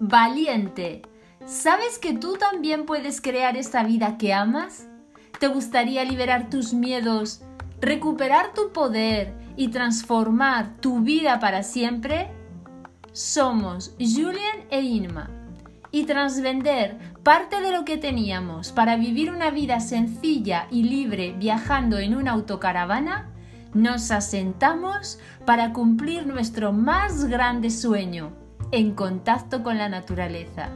Valiente. ¿Sabes que tú también puedes crear esta vida que amas? ¿Te gustaría liberar tus miedos, recuperar tu poder y transformar tu vida para siempre? Somos Julian e Inma y tras vender parte de lo que teníamos para vivir una vida sencilla y libre viajando en una autocaravana, nos asentamos para cumplir nuestro más grande sueño, en contacto con la naturaleza.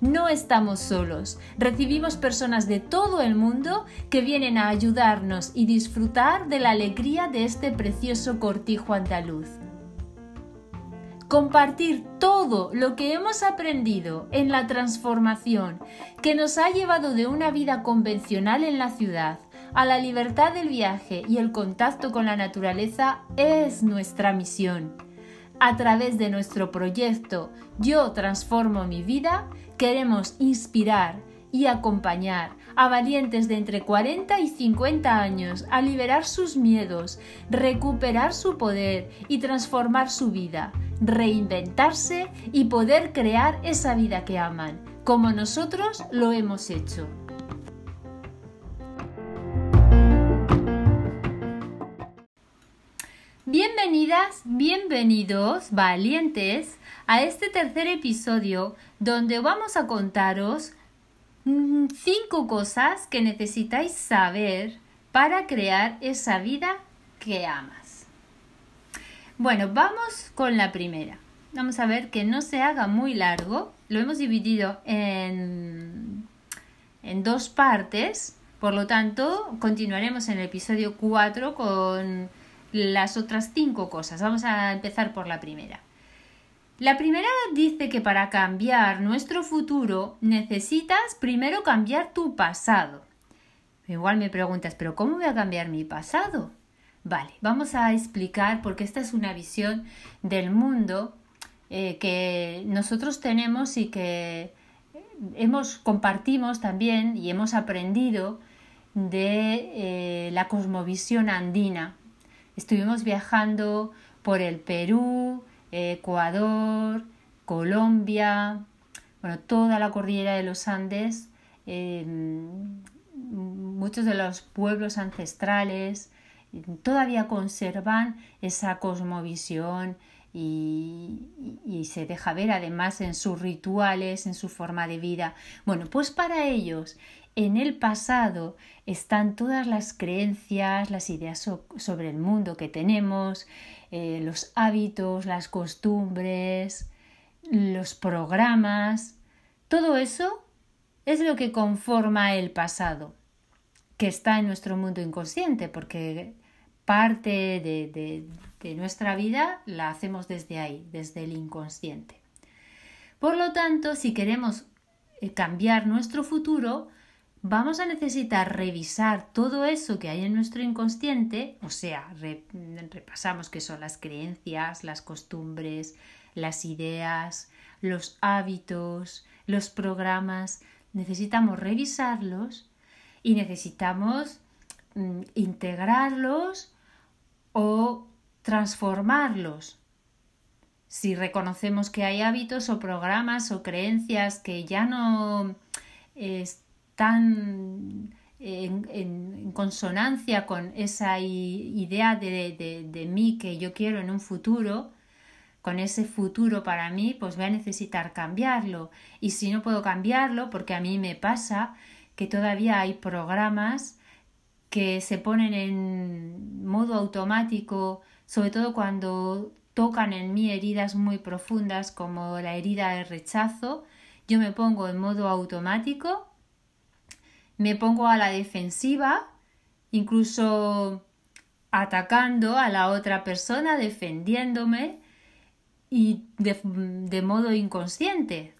No estamos solos, recibimos personas de todo el mundo que vienen a ayudarnos y disfrutar de la alegría de este precioso cortijo andaluz. Compartir todo lo que hemos aprendido en la transformación que nos ha llevado de una vida convencional en la ciudad a la libertad del viaje y el contacto con la naturaleza es nuestra misión. A través de nuestro proyecto Yo transformo mi vida, queremos inspirar y acompañar a valientes de entre 40 y 50 años a liberar sus miedos, recuperar su poder y transformar su vida, reinventarse y poder crear esa vida que aman, como nosotros lo hemos hecho. Bienvenidas, bienvenidos, valientes, a este tercer episodio donde vamos a contaros mm, cinco cosas que necesitáis saber para crear esa vida que amas. Bueno, vamos con la primera. Vamos a ver que no se haga muy largo. Lo hemos dividido en, en dos partes. Por lo tanto, continuaremos en el episodio 4 con las otras cinco cosas. Vamos a empezar por la primera. La primera dice que para cambiar nuestro futuro necesitas primero cambiar tu pasado. Igual me preguntas, pero ¿cómo voy a cambiar mi pasado? Vale, vamos a explicar porque esta es una visión del mundo eh, que nosotros tenemos y que hemos compartimos también y hemos aprendido de eh, la cosmovisión andina Estuvimos viajando por el Perú, Ecuador, Colombia, bueno, toda la cordillera de los Andes, em, muchos de los pueblos ancestrales todavía conservan esa cosmovisión y, y, se deja ver además en sus rituales, en su forma de vida. Bueno, pues para ellos en el pasado están todas las creencias, las ideas sobre el mundo que tenemos, eh, los hábitos, las costumbres, los programas. Todo eso es lo que conforma el pasado, que está en nuestro mundo inconsciente, porque parte de, nuestra vida la hacemos desde ahí, desde el inconsciente. Por lo tanto, si queremos eh, cambiar nuestro futuro, vamos a necesitar revisar todo eso que hay en nuestro inconsciente, o sea, repasamos qué son las creencias, las costumbres, las ideas, los hábitos, los programas, necesitamos revisarlos y necesitamos mm, integrarlos o transformarlos. Si reconocemos que hay hábitos o programas o creencias que ya no están en, consonancia con esa idea de, de, mí que yo quiero en un futuro, con ese futuro para mí, pues voy a necesitar cambiarlo. Y si no puedo cambiarlo, porque a mí me pasa que todavía hay programas que se ponen en modo automático, sobre todo cuando tocan en mí heridas muy profundas como la herida del rechazo, yo me pongo en modo automático me pongo a la defensiva, incluso atacando a la otra persona, defendiéndome y de, modo inconsciente.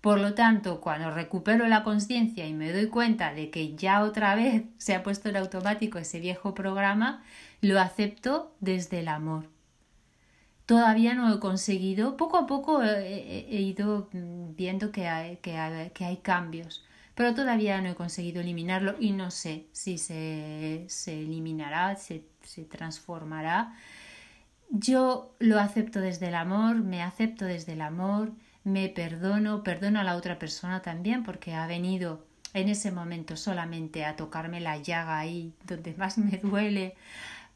Por lo tanto, cuando recupero la conciencia y me doy cuenta de que ya otra vez se ha puesto en automático ese viejo programa, lo acepto desde el amor. Todavía no he conseguido, poco a poco he, ido viendo que hay, que hay cambios pero todavía no he conseguido eliminarlo y no sé si se, se eliminará, se, se transformará. Yo lo acepto desde el amor, me acepto desde el amor, me perdono, perdono a la otra persona también porque ha venido en ese momento solamente a tocarme la llaga ahí donde más me duele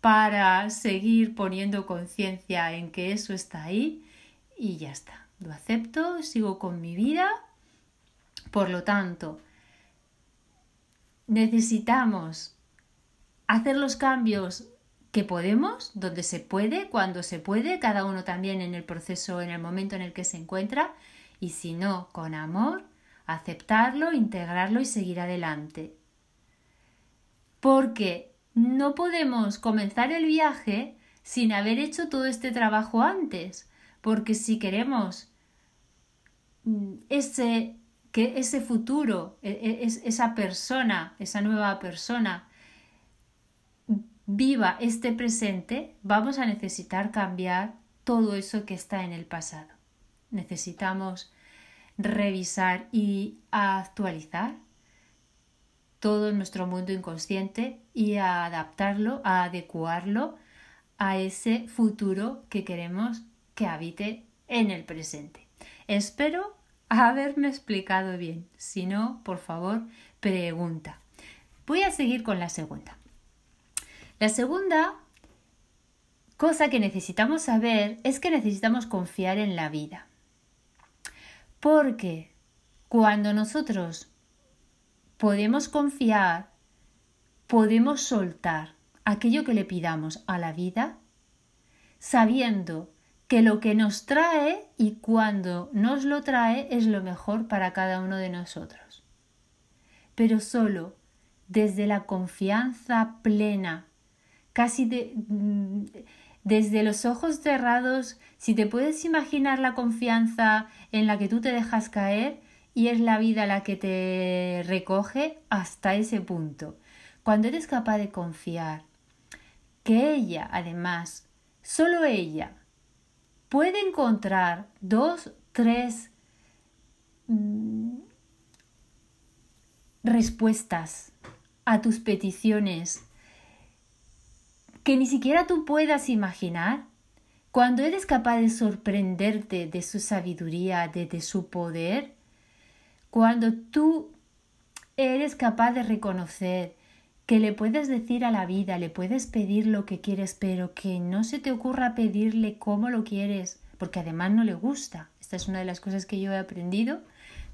para seguir poniendo conciencia en que eso está ahí y ya está. Lo acepto, sigo con mi vida. Por lo tanto, necesitamos hacer los cambios que podemos, donde se puede, cuando se puede, cada uno también en el proceso, en el momento en el que se encuentra, y si no, con amor, aceptarlo, integrarlo y seguir adelante. Porque no podemos comenzar el viaje sin haber hecho todo este trabajo antes, porque si queremos mm, ese, que ese futuro, e, e, esa persona, esa nueva persona, viva este presente, vamos a necesitar cambiar todo eso que está en el pasado. Necesitamos revisar y actualizar todo nuestro mundo inconsciente y adaptarlo, a adecuarlo a ese futuro que queremos que habite en el presente. Espero haberme explicado bien. Si no, por favor, pregunta. Voy a seguir con la segunda. La segunda cosa que necesitamos saber es que necesitamos confiar en la vida. Porque cuando nosotros podemos confiar, podemos soltar aquello que le pidamos a la vida, sabiendo que lo que nos trae y cuando nos lo trae es lo mejor para cada uno de nosotros. Pero solo desde la confianza plena casi mm, desde los ojos cerrados, si te puedes imaginar la confianza en la que tú te dejas caer y es la vida la que te recoge hasta ese punto. Cuando eres capaz de confiar que ella, además, solo ella, puede encontrar dos, tres mm, respuestas a tus peticiones que ni siquiera tú puedas imaginar, cuando eres capaz de sorprenderte de su sabiduría, de, su poder, cuando tú eres capaz de reconocer que le puedes decir a la vida, le puedes pedir lo que quieres, pero que no se te ocurra pedirle cómo lo quieres, porque además no le gusta. Esta es una de las cosas que yo he aprendido,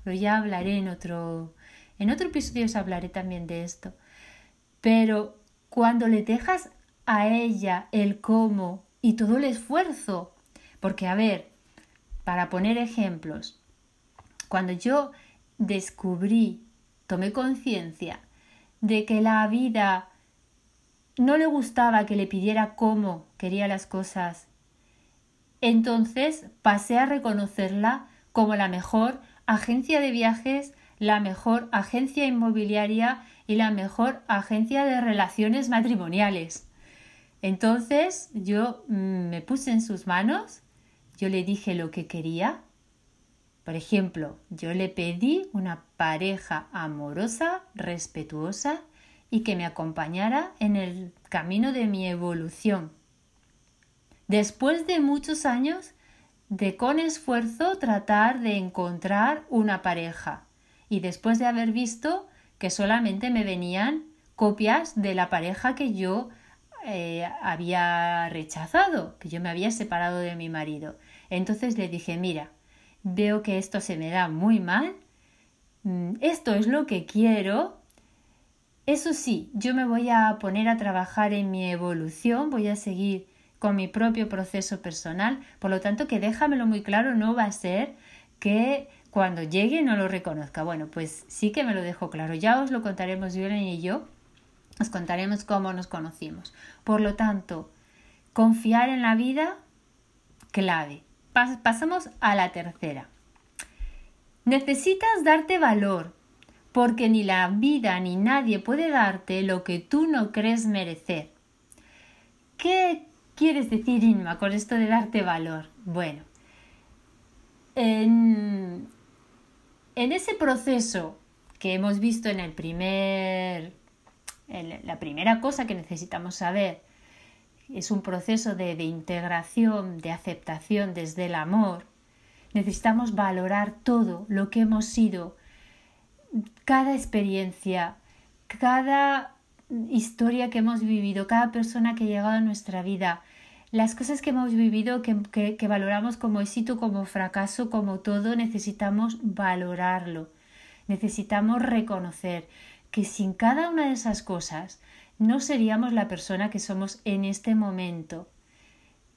pero ya hablaré en otro en otro episodio os hablaré también de esto. Pero cuando le dejas a ella el cómo y todo el esfuerzo. Porque, a ver, para poner ejemplos, cuando yo descubrí, tomé conciencia de que la vida no le gustaba que le pidiera cómo quería las cosas, entonces pasé a reconocerla como la mejor agencia de viajes, la mejor agencia inmobiliaria y la mejor agencia de relaciones matrimoniales. Entonces yo mm, me puse en sus manos, yo le dije lo que quería. Por ejemplo, yo le pedí una pareja amorosa, respetuosa y que me acompañara en el camino de mi evolución. Después de muchos años de con esfuerzo tratar de encontrar una pareja y después de haber visto que solamente me venían copias de la pareja que yo eh, había rechazado, que yo me había separado de mi marido. Entonces le dije, mira, veo que esto se me da muy mal, mm, esto es lo que quiero. Eso sí, yo me voy a poner a trabajar en mi evolución, voy a seguir con mi propio proceso personal, por lo tanto que déjamelo muy claro, no va a ser que cuando llegue no lo reconozca. Bueno, pues sí que me lo dejo claro, ya os lo contaremos Violen y yo os contaremos cómo nos conocimos. Por lo tanto, confiar en la vida, clave. Pasamos a la tercera. Necesitas darte valor, porque ni la vida ni nadie puede darte lo que tú no crees merecer. ¿Qué quieres decir, Inma, con esto de darte valor? Bueno, en, en ese proceso que hemos visto en el primer, la primera cosa que necesitamos saber, es un proceso de, de integración, de aceptación desde el amor, necesitamos valorar todo lo que hemos sido, cada experiencia, cada historia que hemos vivido, cada persona que ha llegado a nuestra vida, las cosas que hemos vivido que, que, valoramos como éxito, como fracaso, como todo, necesitamos valorarlo. Necesitamos reconocer que sin cada una de esas cosas no seríamos la persona que somos en este momento.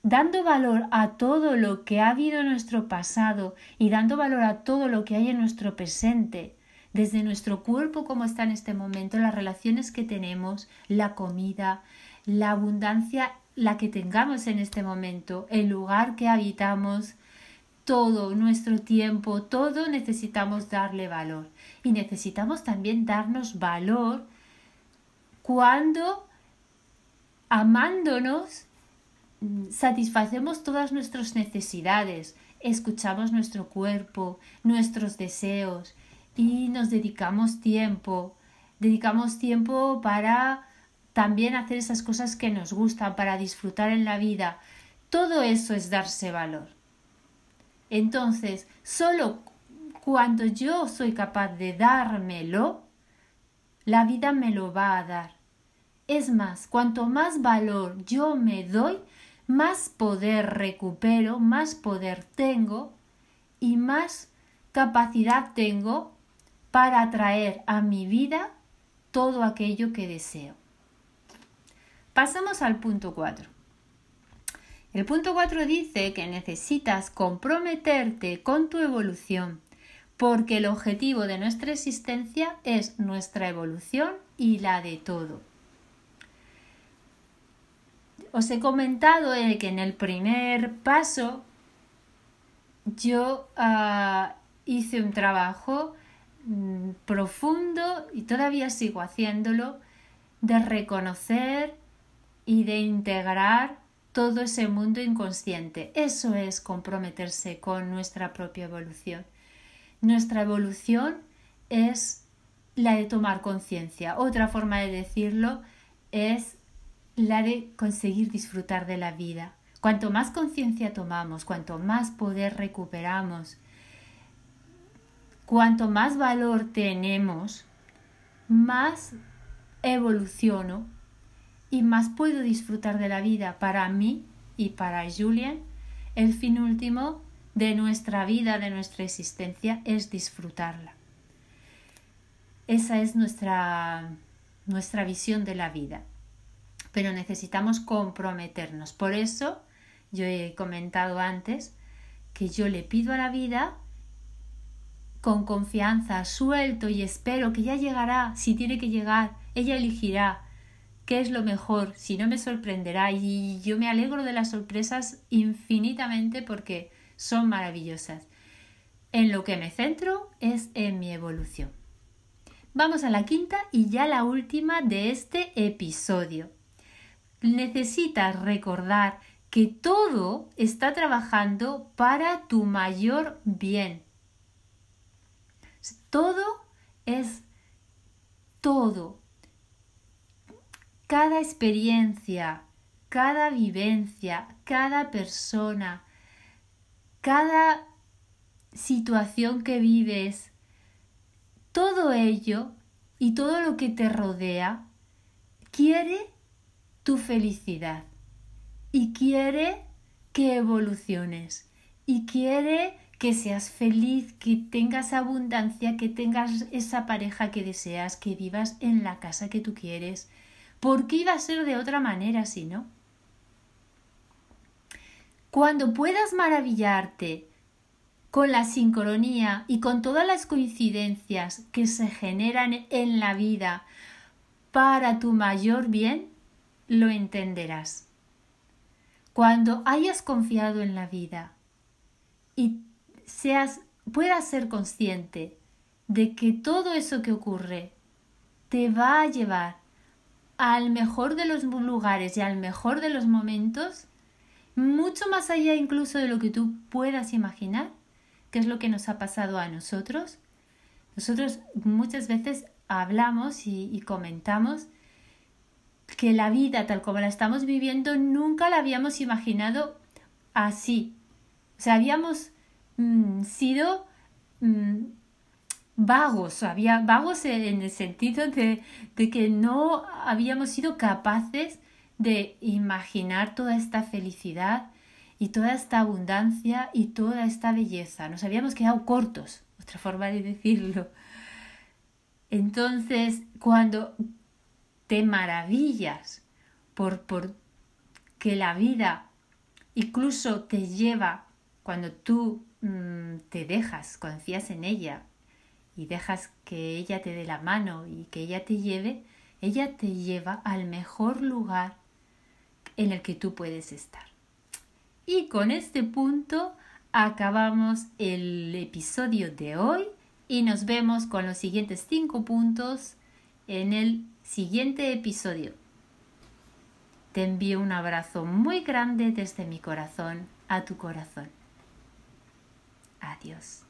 Dando valor a todo lo que ha habido en nuestro pasado y dando valor a todo lo que hay en nuestro presente, desde nuestro cuerpo como está en este momento, las relaciones que tenemos, la comida, la abundancia, la que tengamos en este momento, el lugar que habitamos, todo nuestro tiempo, todo necesitamos darle valor. Y necesitamos también darnos valor cuando amándonos satisfacemos todas nuestras necesidades, escuchamos nuestro cuerpo, nuestros deseos, y nos dedicamos tiempo, dedicamos tiempo para también hacer esas cosas que nos gustan, para disfrutar en la vida. Todo eso es darse valor. Entonces, solo cuando yo soy capaz de dármelo, la vida me lo va a dar. Es más, cuanto más valor yo me doy, más poder recupero, más poder tengo y más capacidad tengo para atraer a mi vida todo aquello que deseo. Pasamos al punto 4. El punto 4 dice que necesitas comprometerte con tu evolución, porque el objetivo de nuestra existencia es nuestra evolución y la de todo. Os he comentado que en el primer paso yo ah, hice un trabajo Mm, profundo y todavía sigo haciéndolo de reconocer y de integrar todo ese mundo inconsciente. Eso es comprometerse con nuestra propia evolución. Nuestra evolución es la de tomar conciencia. Otra forma de decirlo es la de conseguir disfrutar de la vida. Cuanto más conciencia tomamos, cuanto más poder recuperamos, Cuanto más valor tenemos, más evoluciono y más puedo disfrutar de la vida para mí y para Julien. El fin último de nuestra vida, de nuestra existencia, es disfrutarla. Esa es nuestra, nuestra visión de la vida. Pero necesitamos comprometernos. Por eso yo he comentado antes que yo le pido a la vida con confianza, suelto y espero que ya llegará, si tiene que llegar, ella elegirá qué es lo mejor, si no me sorprenderá y yo me alegro de las sorpresas infinitamente porque son maravillosas. En lo que me centro es en mi evolución. Vamos a la quinta y ya la última de este episodio. Necesitas recordar que todo está trabajando para tu mayor bien todo es todo. Cada experiencia, cada vivencia, cada persona, cada situación que vives, todo ello y todo lo que te rodea quiere tu felicidad y quiere que evoluciones y quiere que seas feliz, que tengas abundancia, que tengas esa pareja que deseas, que vivas en la casa que tú quieres. ¿Por qué iba a ser de otra manera si no? Cuando puedas maravillarte con la sincronía y con todas las coincidencias que se generan en la vida para tu mayor bien, lo entenderás. Cuando hayas confiado en la vida y seas, puedas ser consciente de que todo eso que ocurre te va a llevar al mejor de los lugares y al mejor de los momentos, mucho más allá incluso de lo que tú puedas imaginar, que es lo que nos ha pasado a nosotros, Nosotros muchas veces hablamos y, comentamos que la vida tal como la estamos viviendo nunca la habíamos imaginado así. O sea, habíamos mm, sido mm, vagos, había vagos en el sentido de, de que no habíamos sido capaces de imaginar toda esta felicidad y toda esta abundancia y toda esta belleza. Nos habíamos quedado cortos, otra forma de decirlo. Entonces, cuando te maravillas por, por que la vida incluso te lleva, cuando tú mm, te dejas, confías en ella y dejas que ella te dé la mano y que ella te lleve, ella te lleva al mejor lugar en el que tú puedes estar. Y con este punto acabamos el episodio de hoy y nos vemos con los siguientes cinco puntos en el siguiente episodio. Te envío un abrazo muy grande desde mi corazón a tu corazón. Adiós.